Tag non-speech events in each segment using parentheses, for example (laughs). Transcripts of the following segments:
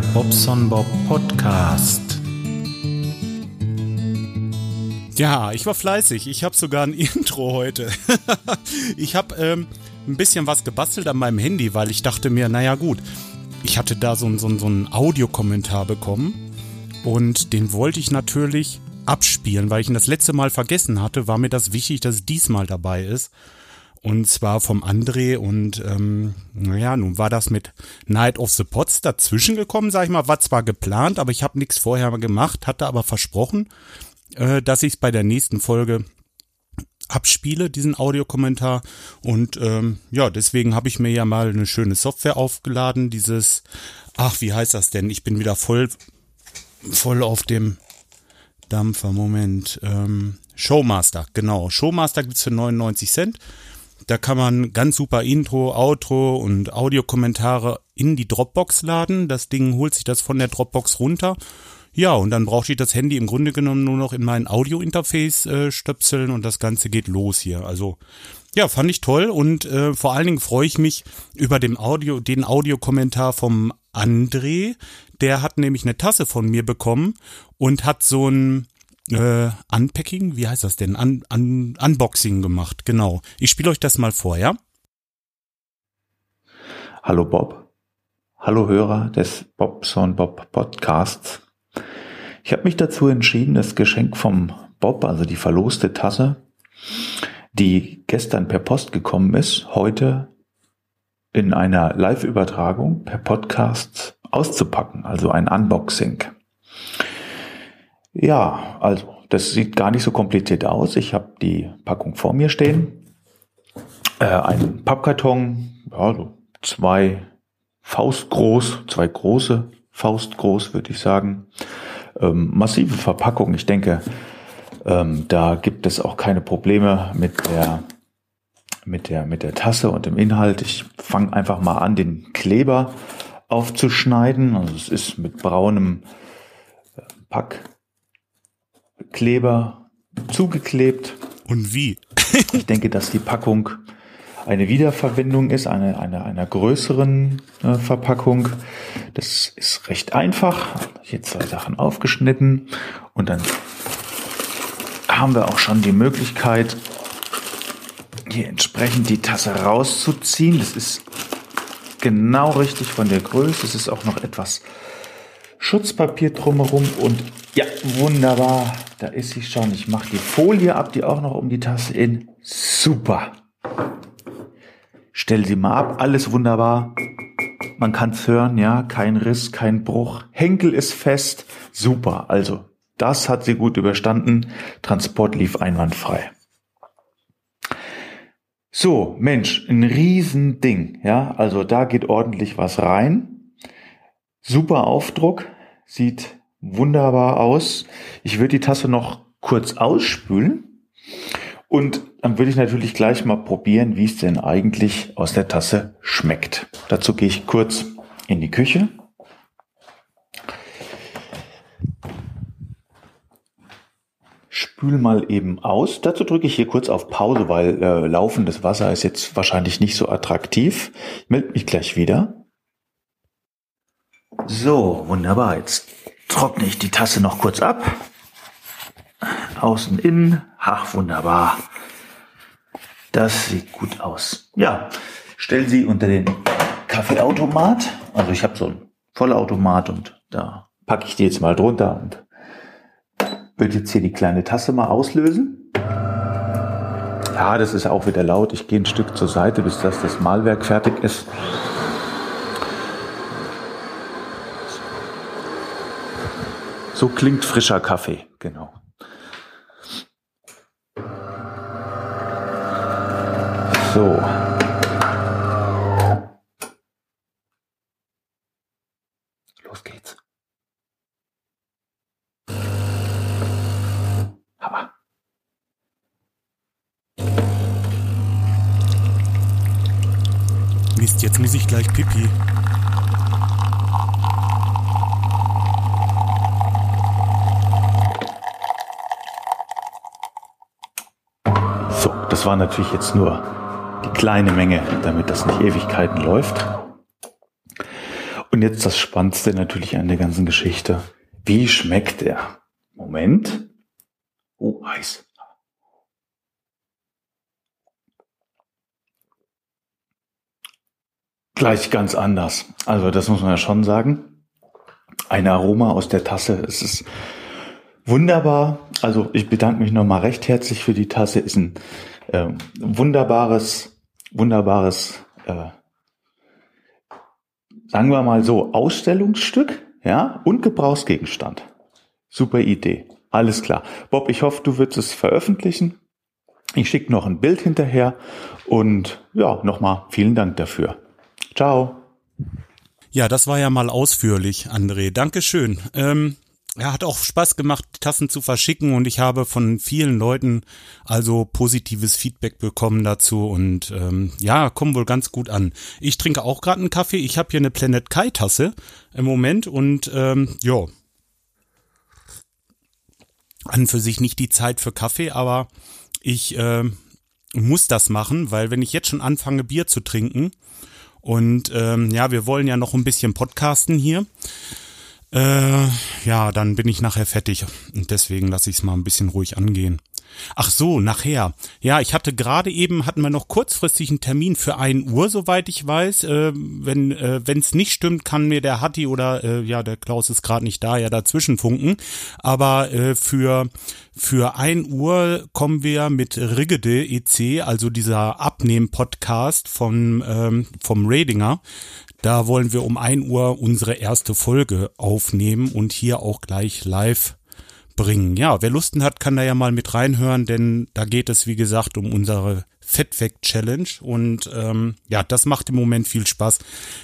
Bobson Bob Podcast. Ja, ich war fleißig. Ich habe sogar ein (laughs) Intro heute. (laughs) ich habe ähm, ein bisschen was gebastelt an meinem Handy, weil ich dachte mir, naja gut, ich hatte da so, so, so einen Audiokommentar bekommen und den wollte ich natürlich abspielen, weil ich ihn das letzte Mal vergessen hatte, war mir das wichtig, dass es diesmal dabei ist. Und zwar vom André und ähm, naja, nun war das mit Night of the Pots dazwischen gekommen, sag ich mal, war zwar geplant, aber ich habe nichts vorher gemacht, hatte aber versprochen, äh, dass ich es bei der nächsten Folge abspiele, diesen Audiokommentar. Und ähm, ja, deswegen habe ich mir ja mal eine schöne Software aufgeladen, dieses, ach, wie heißt das denn? Ich bin wieder voll, voll auf dem Dampfer, Moment. Ähm, Showmaster, genau. Showmaster gibt's für 99 Cent. Da kann man ganz super Intro, Outro und Audiokommentare in die Dropbox laden. Das Ding holt sich das von der Dropbox runter. Ja, und dann brauchte ich das Handy im Grunde genommen nur noch in mein Audio-Interface äh, stöpseln und das Ganze geht los hier. Also ja, fand ich toll und äh, vor allen Dingen freue ich mich über den Audio, den Audiokommentar vom André. Der hat nämlich eine Tasse von mir bekommen und hat so ein äh, Unpacking, wie heißt das denn? Un, un, Unboxing gemacht, genau. Ich spiele euch das mal vor, ja? Hallo Bob. Hallo Hörer des Bobson Bob Podcasts. Ich habe mich dazu entschieden, das Geschenk vom Bob, also die verloste Tasse, die gestern per Post gekommen ist, heute in einer Live-Übertragung per Podcast auszupacken, also ein Unboxing. Ja, also das sieht gar nicht so kompliziert aus. Ich habe die Packung vor mir stehen. Äh, ein Pappkarton, ja, so zwei Faustgroß, zwei große Faustgroß, würde ich sagen. Ähm, massive Verpackung. Ich denke, ähm, da gibt es auch keine Probleme mit der mit der mit der Tasse und dem Inhalt. Ich fange einfach mal an, den Kleber aufzuschneiden. Also es ist mit braunem äh, Pack Kleber zugeklebt. Und wie? (laughs) ich denke, dass die Packung eine Wiederverwendung ist, eine, eine, einer größeren äh, Verpackung. Das ist recht einfach. Hier zwei Sachen aufgeschnitten und dann haben wir auch schon die Möglichkeit, hier entsprechend die Tasse rauszuziehen. Das ist genau richtig von der Größe. Es ist auch noch etwas Schutzpapier drumherum und ja, wunderbar. Da ist sie schon. Ich mache die Folie ab, die auch noch um die Tasse in. Super. Stell sie mal ab. Alles wunderbar. Man kann es hören, ja. Kein Riss, kein Bruch. Henkel ist fest. Super. Also, das hat sie gut überstanden. Transport lief einwandfrei. So, Mensch, ein Riesending, ja. Also, da geht ordentlich was rein. Super Aufdruck. Sieht wunderbar aus. Ich würde die Tasse noch kurz ausspülen und dann würde ich natürlich gleich mal probieren, wie es denn eigentlich aus der Tasse schmeckt. Dazu gehe ich kurz in die Küche. Spül mal eben aus. Dazu drücke ich hier kurz auf Pause, weil äh, laufendes Wasser ist jetzt wahrscheinlich nicht so attraktiv. Ich melde mich gleich wieder. So, wunderbar. Jetzt trockne ich die Tasse noch kurz ab. Außen, innen. Ach, wunderbar. Das sieht gut aus. Ja, stell sie unter den Kaffeeautomat. Also ich habe so einen Vollautomat und da packe ich die jetzt mal drunter und würde jetzt hier die kleine Tasse mal auslösen. Ja, das ist auch wieder laut. Ich gehe ein Stück zur Seite, bis das, das Malwerk fertig ist. So klingt frischer Kaffee, genau. So. Los geht's. Ha. Mist, jetzt muss ich gleich pipi. War natürlich jetzt nur die kleine Menge, damit das nicht Ewigkeiten läuft. Und jetzt das Spannendste natürlich an der ganzen Geschichte. Wie schmeckt er? Moment. Oh, heiß. Gleich ganz anders. Also das muss man ja schon sagen. Ein Aroma aus der Tasse. Es ist wunderbar. Also ich bedanke mich nochmal recht herzlich für die Tasse. Ist ein äh, wunderbares, wunderbares, äh, sagen wir mal so, Ausstellungsstück, ja, und Gebrauchsgegenstand. Super Idee. Alles klar. Bob, ich hoffe, du wirst es veröffentlichen. Ich schicke noch ein Bild hinterher und ja, nochmal vielen Dank dafür. Ciao. Ja, das war ja mal ausführlich, André. Dankeschön. Ähm, ja, hat auch Spaß gemacht, Tassen zu verschicken und ich habe von vielen Leuten also positives Feedback bekommen dazu und ähm, ja, kommen wohl ganz gut an. Ich trinke auch gerade einen Kaffee. Ich habe hier eine Planet Kai Tasse im Moment und ähm, ja, an für sich nicht die Zeit für Kaffee, aber ich äh, muss das machen, weil wenn ich jetzt schon anfange Bier zu trinken und ähm, ja, wir wollen ja noch ein bisschen podcasten hier äh, ja, dann bin ich nachher fertig und deswegen lasse ich es mal ein bisschen ruhig angehen. Ach so, nachher. Ja, ich hatte gerade eben, hatten wir noch kurzfristig einen Termin für ein Uhr, soweit ich weiß. Äh, wenn äh, es nicht stimmt, kann mir der Hatti oder äh, ja, der Klaus ist gerade nicht da, ja dazwischen funken. Aber äh, für für ein Uhr kommen wir mit Rigede EC, also dieser Abnehm-Podcast vom ähm, vom Radinger. Da wollen wir um ein Uhr unsere erste Folge aufnehmen und hier auch gleich live bringen. Ja, wer Lusten hat, kann da ja mal mit reinhören, denn da geht es, wie gesagt, um unsere Fettweg Challenge und ähm, ja, das macht im Moment viel Spaß.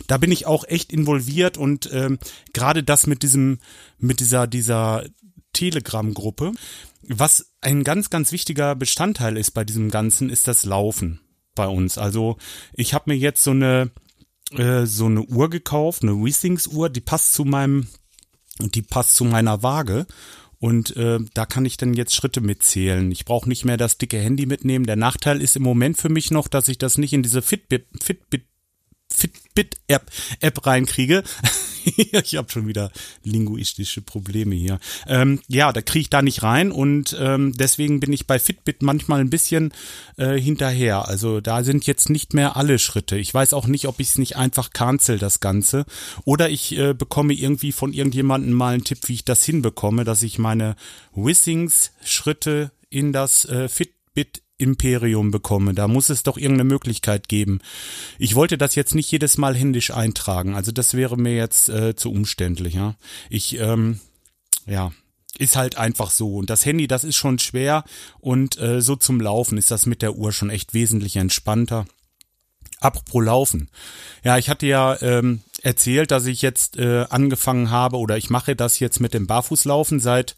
Da bin ich auch echt involviert und ähm, gerade das mit diesem, mit dieser, dieser Telegram-Gruppe, was ein ganz, ganz wichtiger Bestandteil ist bei diesem Ganzen, ist das Laufen bei uns. Also ich habe mir jetzt so eine äh, so eine Uhr gekauft, eine Wissings-Uhr, die passt zu meinem, die passt zu meiner Waage und äh, da kann ich dann jetzt Schritte mitzählen. Ich brauche nicht mehr das dicke Handy mitnehmen. Der Nachteil ist im Moment für mich noch, dass ich das nicht in diese Fitbit, Fitbit Fitbit-App App reinkriege. (laughs) ich habe schon wieder linguistische Probleme hier. Ähm, ja, da kriege ich da nicht rein und ähm, deswegen bin ich bei Fitbit manchmal ein bisschen äh, hinterher. Also da sind jetzt nicht mehr alle Schritte. Ich weiß auch nicht, ob ich es nicht einfach cancel, das Ganze. Oder ich äh, bekomme irgendwie von irgendjemandem mal einen Tipp, wie ich das hinbekomme, dass ich meine Wissings-Schritte in das äh, Fitbit Imperium bekomme. Da muss es doch irgendeine Möglichkeit geben. Ich wollte das jetzt nicht jedes Mal händisch eintragen. Also das wäre mir jetzt äh, zu umständlich. Ja? Ich, ähm, ja, ist halt einfach so. Und das Handy, das ist schon schwer. Und äh, so zum Laufen ist das mit der Uhr schon echt wesentlich entspannter. Apropos Laufen. Ja, ich hatte ja ähm, erzählt, dass ich jetzt äh, angefangen habe oder ich mache das jetzt mit dem Barfußlaufen seit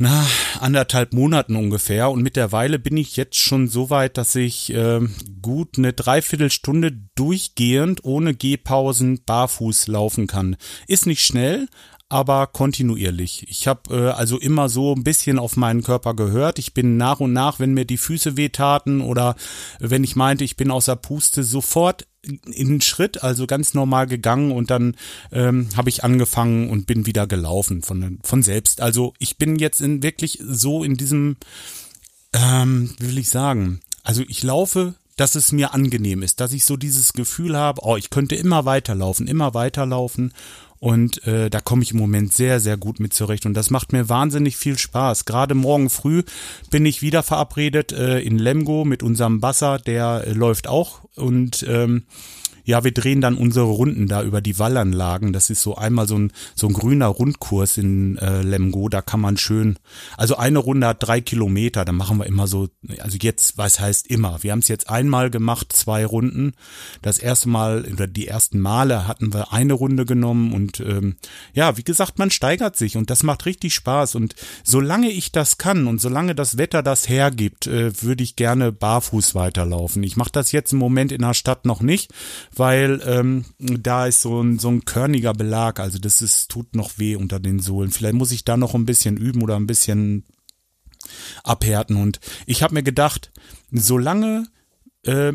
na, anderthalb Monaten ungefähr. Und mittlerweile bin ich jetzt schon so weit, dass ich äh, gut eine Dreiviertelstunde durchgehend ohne Gehpausen barfuß laufen kann. Ist nicht schnell, aber kontinuierlich. Ich habe äh, also immer so ein bisschen auf meinen Körper gehört. Ich bin nach und nach, wenn mir die Füße wehtaten oder wenn ich meinte, ich bin außer Puste, sofort in Schritt, also ganz normal gegangen und dann ähm, habe ich angefangen und bin wieder gelaufen von, von selbst. Also ich bin jetzt in wirklich so in diesem, ähm, wie will ich sagen, also ich laufe dass es mir angenehm ist, dass ich so dieses Gefühl habe, oh, ich könnte immer weiterlaufen, immer weiterlaufen und äh, da komme ich im Moment sehr, sehr gut mit zurecht. Und das macht mir wahnsinnig viel Spaß. Gerade morgen früh bin ich wieder verabredet äh, in Lemgo mit unserem Basser, der äh, läuft auch. Und ähm, ja, wir drehen dann unsere Runden da über die Wallanlagen. Das ist so einmal so ein, so ein grüner Rundkurs in äh, Lemgo. Da kann man schön, also eine Runde hat drei Kilometer. Da machen wir immer so, also jetzt, was heißt immer? Wir haben es jetzt einmal gemacht, zwei Runden. Das erste Mal oder die ersten Male hatten wir eine Runde genommen und ähm, ja, wie gesagt, man steigert sich und das macht richtig Spaß. Und solange ich das kann und solange das Wetter das hergibt, äh, würde ich gerne barfuß weiterlaufen. Ich mache das jetzt im Moment in der Stadt noch nicht, weil ähm, da ist so ein, so ein körniger Belag, also das ist, tut noch weh unter den Sohlen. Vielleicht muss ich da noch ein bisschen üben oder ein bisschen abhärten. Und ich habe mir gedacht, solange äh,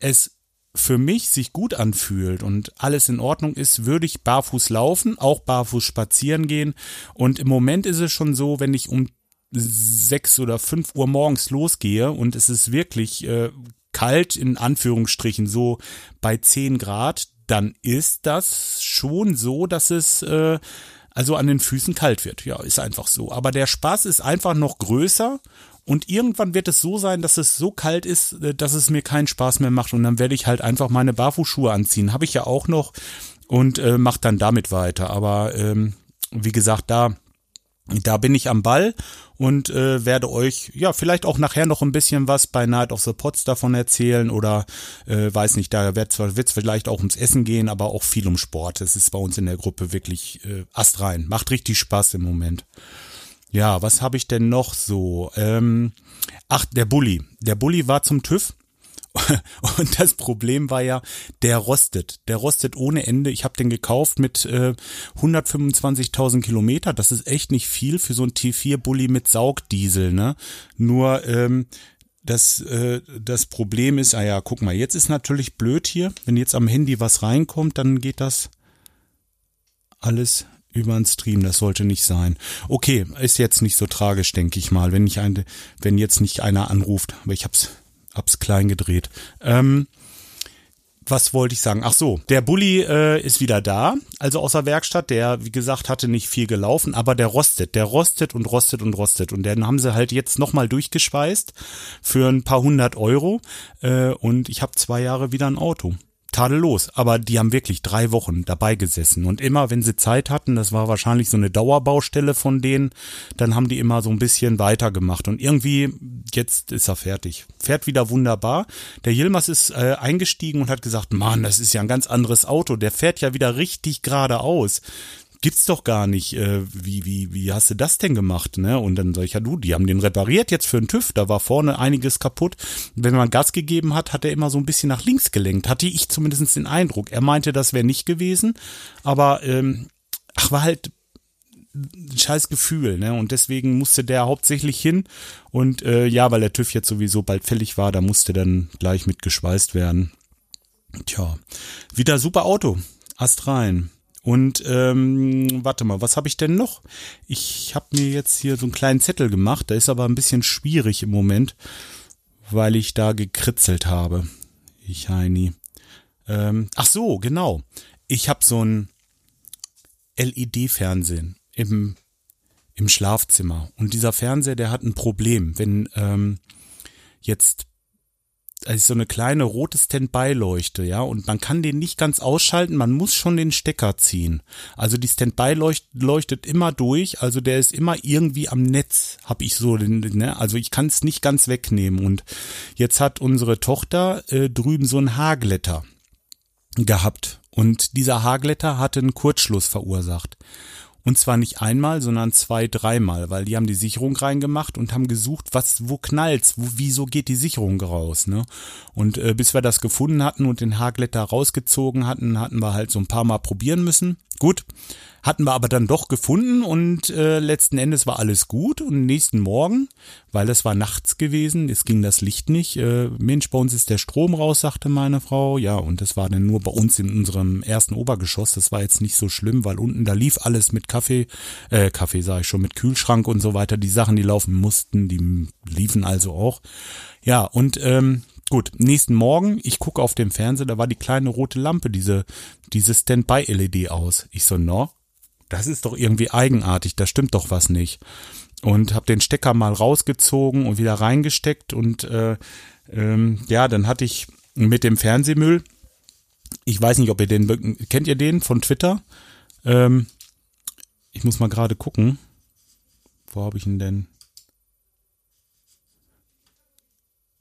es für mich sich gut anfühlt und alles in Ordnung ist, würde ich barfuß laufen, auch barfuß spazieren gehen. Und im Moment ist es schon so, wenn ich um sechs oder fünf Uhr morgens losgehe und es ist wirklich äh, kalt in Anführungsstrichen so bei zehn Grad, dann ist das schon so, dass es äh, also an den Füßen kalt wird. Ja, ist einfach so. Aber der Spaß ist einfach noch größer und irgendwann wird es so sein, dass es so kalt ist, äh, dass es mir keinen Spaß mehr macht. Und dann werde ich halt einfach meine Barfußschuhe anziehen. Habe ich ja auch noch und äh, mache dann damit weiter. Aber ähm, wie gesagt, da da bin ich am Ball und äh, werde euch ja vielleicht auch nachher noch ein bisschen was bei Night of the Pots davon erzählen oder äh, weiß nicht, da wird wird's vielleicht auch ums Essen gehen, aber auch viel um Sport. Es ist bei uns in der Gruppe wirklich äh, astrein, macht richtig Spaß im Moment. Ja, was habe ich denn noch so? Ähm, ach, der Bulli. Der Bulli war zum TÜV. (laughs) Und das Problem war ja, der rostet. Der rostet ohne Ende. Ich habe den gekauft mit äh, 125.000 Kilometer. Das ist echt nicht viel für so ein T4-Bulli mit Saugdiesel. Ne? Nur ähm, das, äh, das Problem ist, ah ja, guck mal, jetzt ist natürlich blöd hier. Wenn jetzt am Handy was reinkommt, dann geht das alles über einen Stream, das sollte nicht sein. Okay, ist jetzt nicht so tragisch, denke ich mal, wenn ich eine, wenn jetzt nicht einer anruft, aber ich hab's, hab's klein gedreht. Ähm, was wollte ich sagen? Ach so, der Bulli äh, ist wieder da, also aus der Werkstatt. Der, wie gesagt, hatte nicht viel gelaufen, aber der rostet, der rostet und rostet und rostet. Und den haben sie halt jetzt nochmal durchgeschweißt für ein paar hundert Euro. Äh, und ich habe zwei Jahre wieder ein Auto tadellos. Aber die haben wirklich drei Wochen dabei gesessen. Und immer, wenn sie Zeit hatten, das war wahrscheinlich so eine Dauerbaustelle von denen, dann haben die immer so ein bisschen weitergemacht. Und irgendwie, jetzt ist er fertig. Fährt wieder wunderbar. Der Yilmaz ist äh, eingestiegen und hat gesagt, Mann, das ist ja ein ganz anderes Auto. Der fährt ja wieder richtig geradeaus gibt's doch gar nicht. Äh, wie, wie, wie hast du das denn gemacht? Ne? Und dann sag ich, ja du, die haben den repariert jetzt für einen TÜV, da war vorne einiges kaputt. Wenn man Gas gegeben hat, hat er immer so ein bisschen nach links gelenkt. Hatte ich zumindest den Eindruck. Er meinte, das wäre nicht gewesen, aber ähm, ach, war halt ein scheiß Gefühl, ne? Und deswegen musste der hauptsächlich hin. Und äh, ja, weil der TÜV jetzt sowieso bald fällig war, da musste dann gleich mit geschweißt werden. Tja, wieder super Auto. Ast rein. Und ähm, warte mal, was habe ich denn noch? Ich habe mir jetzt hier so einen kleinen Zettel gemacht, der ist aber ein bisschen schwierig im Moment, weil ich da gekritzelt habe. Ich Heini. Ähm, ach so, genau. Ich habe so ein LED-Fernsehen im im Schlafzimmer und dieser Fernseher, der hat ein Problem, wenn ähm, jetzt also so eine kleine rote Standby-Leuchte, ja, und man kann den nicht ganz ausschalten, man muss schon den Stecker ziehen. Also die Standby -Leucht leuchtet immer durch, also der ist immer irgendwie am Netz, hab ich so, ne, also ich kann es nicht ganz wegnehmen. Und jetzt hat unsere Tochter äh, drüben so ein Haarglätter gehabt und dieser Haarglätter hatte einen Kurzschluss verursacht. Und zwar nicht einmal, sondern zwei, dreimal, weil die haben die Sicherung reingemacht und haben gesucht, was, wo knallt's, wo, wieso geht die Sicherung raus, ne? Und äh, bis wir das gefunden hatten und den Haarglätter rausgezogen hatten, hatten wir halt so ein paar Mal probieren müssen. Gut, hatten wir aber dann doch gefunden und äh, letzten Endes war alles gut. Und nächsten Morgen, weil es war nachts gewesen, es ging das Licht nicht. Äh, Mensch, bei uns ist der Strom raus, sagte meine Frau. Ja, und das war dann nur bei uns in unserem ersten Obergeschoss. Das war jetzt nicht so schlimm, weil unten da lief alles mit Kaffee, äh, Kaffee sage ich schon, mit Kühlschrank und so weiter. Die Sachen, die laufen mussten, die liefen also auch. Ja, und ähm, Gut, nächsten Morgen, ich gucke auf dem Fernseher, da war die kleine rote Lampe, diese, diese Standby-LED aus. Ich so, no, das ist doch irgendwie eigenartig, da stimmt doch was nicht. Und habe den Stecker mal rausgezogen und wieder reingesteckt und äh, ähm, ja, dann hatte ich mit dem Fernsehmüll, ich weiß nicht, ob ihr den, kennt ihr den von Twitter? Ähm, ich muss mal gerade gucken. Wo habe ich ihn denn?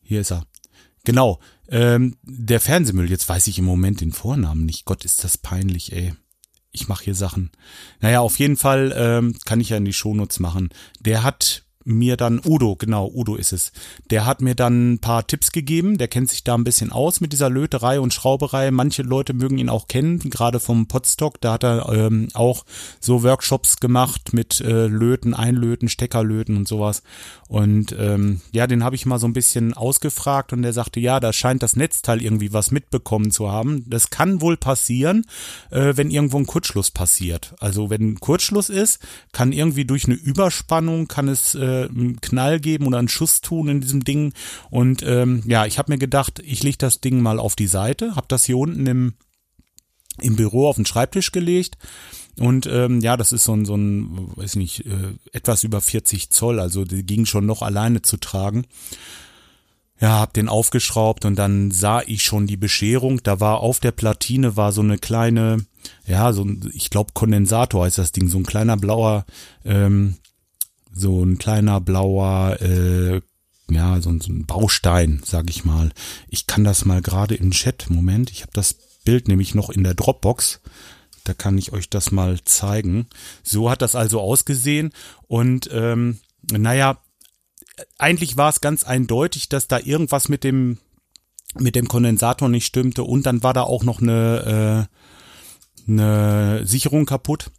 Hier ist er. Genau. Ähm, der Fernsehmüll, jetzt weiß ich im Moment den Vornamen nicht. Gott, ist das peinlich, ey. Ich mache hier Sachen. Naja, auf jeden Fall ähm, kann ich ja in die Shownotes machen. Der hat mir dann, Udo, genau, Udo ist es, der hat mir dann ein paar Tipps gegeben, der kennt sich da ein bisschen aus mit dieser Löterei und Schrauberei. Manche Leute mögen ihn auch kennen, gerade vom Potstock, da hat er ähm, auch so Workshops gemacht mit äh, Löten, Einlöten, Steckerlöten und sowas. Und ähm, ja, den habe ich mal so ein bisschen ausgefragt und der sagte, ja, da scheint das Netzteil irgendwie was mitbekommen zu haben. Das kann wohl passieren, äh, wenn irgendwo ein Kurzschluss passiert. Also wenn ein Kurzschluss ist, kann irgendwie durch eine Überspannung, kann es äh, einen Knall geben oder einen Schuss tun in diesem Ding. Und ähm, ja, ich habe mir gedacht, ich lege das Ding mal auf die Seite, habe das hier unten im, im Büro auf den Schreibtisch gelegt und ähm, ja, das ist so ein, so ein, weiß nicht, äh, etwas über 40 Zoll, also die ging schon noch alleine zu tragen. Ja, hab den aufgeschraubt und dann sah ich schon die Bescherung. Da war auf der Platine war so eine kleine, ja, so ein, ich glaube Kondensator heißt das Ding, so ein kleiner blauer, ähm, so ein kleiner blauer, äh, ja, so, so ein Baustein, sag ich mal. Ich kann das mal gerade im Chat, Moment, ich habe das Bild nämlich noch in der Dropbox. Da kann ich euch das mal zeigen. So hat das also ausgesehen. Und ähm, naja, eigentlich war es ganz eindeutig, dass da irgendwas mit dem mit dem Kondensator nicht stimmte und dann war da auch noch eine, äh, eine Sicherung kaputt.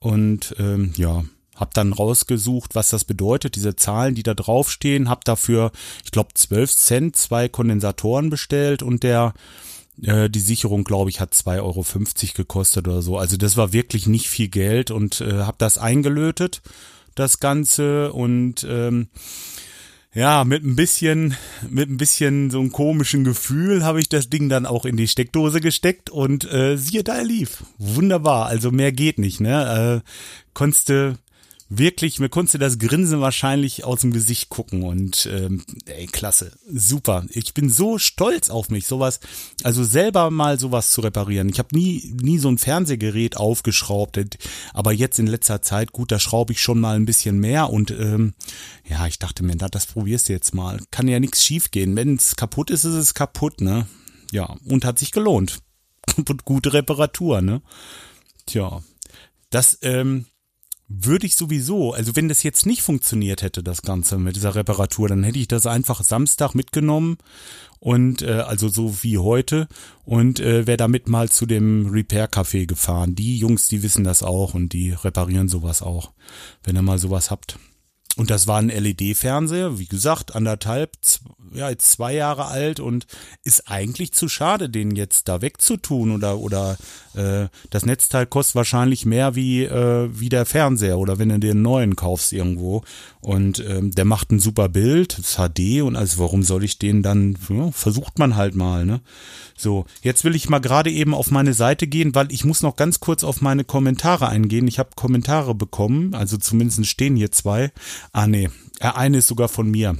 Und ähm, ja, hab dann rausgesucht, was das bedeutet, diese Zahlen, die da draufstehen, hab dafür, ich glaube, 12 Cent zwei Kondensatoren bestellt und der äh, die Sicherung, glaube ich, hat 2,50 Euro gekostet oder so. Also das war wirklich nicht viel Geld und äh, habe das eingelötet, das Ganze. Und ähm, ja, mit ein bisschen, mit ein bisschen so einem komischen Gefühl habe ich das Ding dann auch in die Steckdose gesteckt und äh, siehe da, er lief. Wunderbar. Also mehr geht nicht, ne? Äh, konntest wirklich, mir konntest du das Grinsen wahrscheinlich aus dem Gesicht gucken und ähm, ey, klasse, super. Ich bin so stolz auf mich, sowas, also selber mal sowas zu reparieren. Ich habe nie, nie so ein Fernsehgerät aufgeschraubt, aber jetzt in letzter Zeit, gut, da schraube ich schon mal ein bisschen mehr und ähm, ja, ich dachte mir, das probierst du jetzt mal. Kann ja nichts schief gehen. Wenn es kaputt ist, ist es kaputt, ne? Ja, und hat sich gelohnt. (laughs) Gute Reparatur, ne? Tja, das, ähm, würde ich sowieso, also wenn das jetzt nicht funktioniert hätte, das Ganze mit dieser Reparatur, dann hätte ich das einfach Samstag mitgenommen und äh, also so wie heute und äh, wäre damit mal zu dem Repair-Café gefahren. Die Jungs, die wissen das auch und die reparieren sowas auch, wenn ihr mal sowas habt. Und das war ein LED-Fernseher, wie gesagt, anderthalb, ja, jetzt zwei Jahre alt und ist eigentlich zu schade, den jetzt da wegzutun oder oder äh, das Netzteil kostet wahrscheinlich mehr wie äh, wie der Fernseher oder wenn du dir einen neuen kaufst irgendwo und ähm, der macht ein super Bild, HD und also warum soll ich den dann ja, versucht man halt mal, ne? So, jetzt will ich mal gerade eben auf meine Seite gehen, weil ich muss noch ganz kurz auf meine Kommentare eingehen. Ich habe Kommentare bekommen, also zumindest stehen hier zwei. Ah nee, eine ist sogar von mir.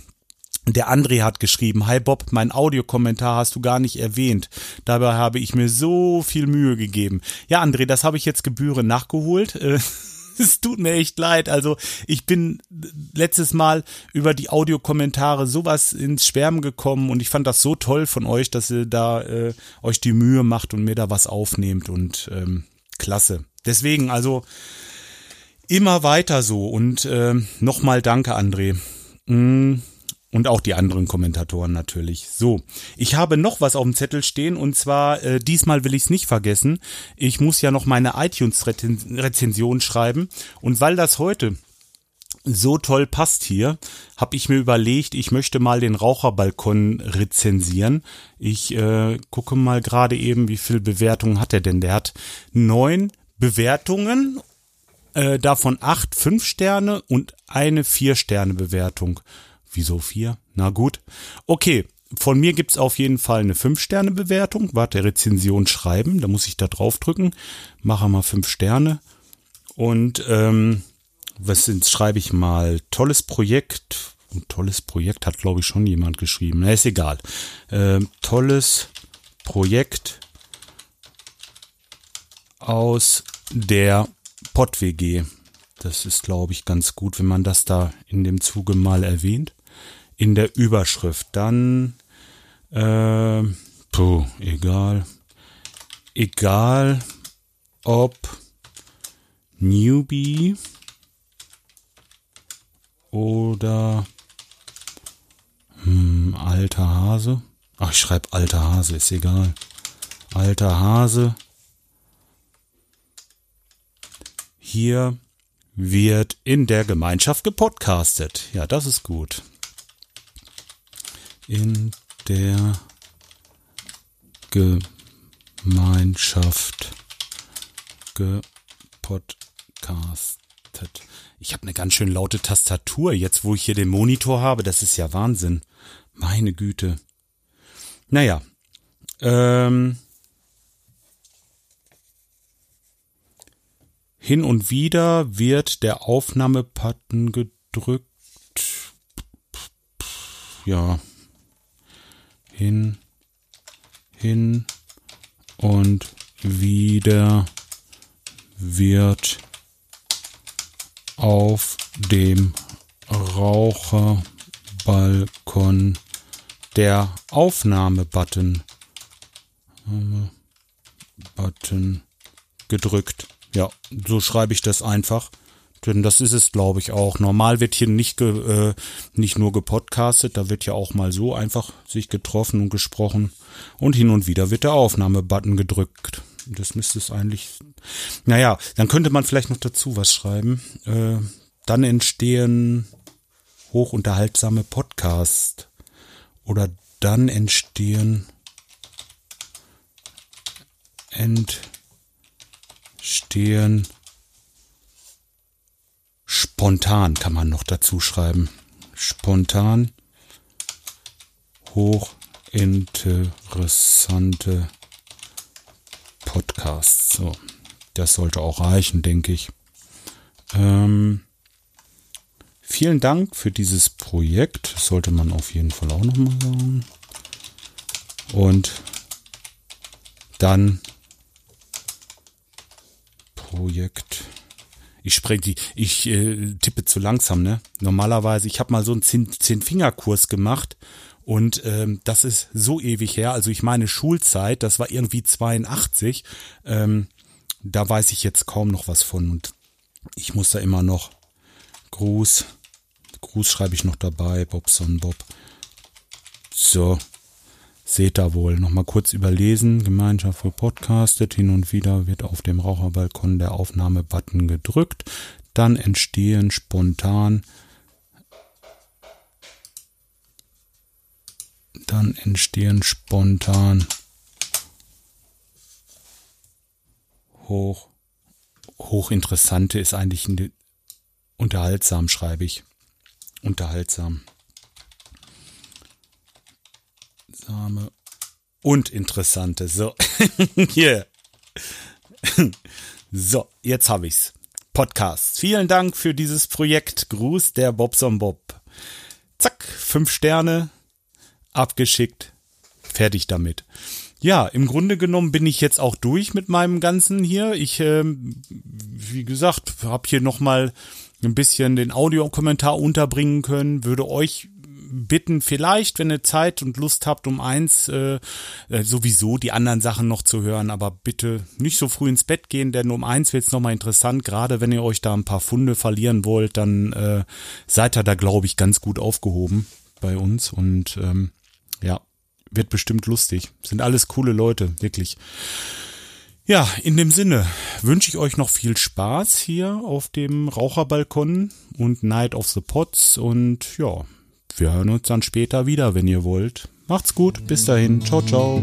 Der André hat geschrieben, Hi Bob, mein Audiokommentar hast du gar nicht erwähnt. Dabei habe ich mir so viel Mühe gegeben. Ja, André, das habe ich jetzt Gebühren nachgeholt. Äh, (laughs) es tut mir echt leid. Also ich bin letztes Mal über die Audiokommentare sowas ins Schwärmen gekommen und ich fand das so toll von euch, dass ihr da äh, euch die Mühe macht und mir da was aufnehmt und ähm, klasse. Deswegen also immer weiter so und äh, nochmal danke André. Mm. Und auch die anderen Kommentatoren natürlich. So, ich habe noch was auf dem Zettel stehen und zwar, äh, diesmal will ich es nicht vergessen. Ich muss ja noch meine iTunes-Rezension schreiben. Und weil das heute so toll passt hier, habe ich mir überlegt, ich möchte mal den Raucherbalkon rezensieren. Ich äh, gucke mal gerade eben, wie viel Bewertungen hat er denn? Der hat neun Bewertungen, äh, davon acht fünf Sterne und eine vier Sterne Bewertung. Wieso vier? Na gut. Okay, von mir gibt's auf jeden Fall eine 5-Sterne-Bewertung. Warte, Rezension schreiben. Da muss ich da draufdrücken. Mache mal 5 Sterne. Und ähm, was sind, schreibe ich mal? Tolles Projekt. Ein tolles Projekt hat, glaube ich, schon jemand geschrieben. Na, ist egal. Ähm, tolles Projekt aus der Pott-WG. Das ist, glaube ich, ganz gut, wenn man das da in dem Zuge mal erwähnt in der Überschrift. Dann, äh, puh, egal. Egal, ob Newbie oder hm, alter Hase. Ach, ich schreibe alter Hase, ist egal. Alter Hase. Hier wird in der Gemeinschaft gepodcastet. Ja, das ist gut. In der Gemeinschaft gepodcastet. Ich habe eine ganz schön laute Tastatur, jetzt wo ich hier den Monitor habe. Das ist ja Wahnsinn. Meine Güte. Naja. Ähm, hin und wieder wird der Aufnahmebutton gedrückt. Ja. Hin, hin und wieder wird auf dem Raucherbalkon der Aufnahmebutton Button gedrückt. Ja, so schreibe ich das einfach. Denn das ist es, glaube ich, auch. Normal wird hier nicht, ge, äh, nicht nur gepodcastet, da wird ja auch mal so einfach sich getroffen und gesprochen. Und hin und wieder wird der Aufnahmebutton gedrückt. Das müsste es eigentlich. Naja, dann könnte man vielleicht noch dazu was schreiben. Äh, dann entstehen hochunterhaltsame Podcasts. Oder dann entstehen entstehen spontan kann man noch dazu schreiben. Spontan hochinteressante Podcasts. So, das sollte auch reichen, denke ich. Ähm, vielen Dank für dieses Projekt. Das sollte man auf jeden Fall auch nochmal sagen. Und dann Projekt. Ich spreche die, ich äh, tippe zu langsam, ne? Normalerweise, ich habe mal so einen Zehn-Finger-Kurs gemacht und ähm, das ist so ewig her. Also ich meine Schulzeit, das war irgendwie 82. Ähm, da weiß ich jetzt kaum noch was von. Und ich muss da immer noch Gruß. Gruß schreibe ich noch dabei, Bobson Bob. So, seht da wohl. Nochmal kurz überlesen. Gemeinschaft für Podcastet. Hin und wieder wird auf dem Raucherbalkon der Aufnahmebutton gedrückt. Dann entstehen spontan dann entstehen spontan hoch hochinteressante ist eigentlich unterhaltsam schreibe ich unterhaltsam same und interessante. So (laughs) hier. So jetzt habe ich's. Podcast. Vielen Dank für dieses Projekt. Gruß der Bobson Bob. Zack fünf Sterne. Abgeschickt, fertig damit. Ja, im Grunde genommen bin ich jetzt auch durch mit meinem ganzen hier. Ich, äh, wie gesagt, habe hier noch mal ein bisschen den Audiokommentar unterbringen können. Würde euch bitten, vielleicht, wenn ihr Zeit und Lust habt, um eins äh, äh, sowieso die anderen Sachen noch zu hören, aber bitte nicht so früh ins Bett gehen, denn um eins wird's noch mal interessant. Gerade wenn ihr euch da ein paar Funde verlieren wollt, dann äh, seid ihr da, glaube ich, ganz gut aufgehoben bei uns und ähm, ja, wird bestimmt lustig. Sind alles coole Leute, wirklich. Ja, in dem Sinne wünsche ich euch noch viel Spaß hier auf dem Raucherbalkon und Night of the Pots und ja, wir hören uns dann später wieder, wenn ihr wollt. Macht's gut, bis dahin, ciao, ciao.